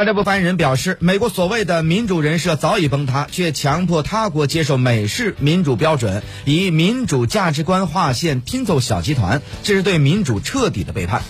外交部发言人表示美国所谓的民主人设早已崩塌却强迫他国接受美式民主标准以民主价值观划线拼凑小集团这是对民主彻底的背叛。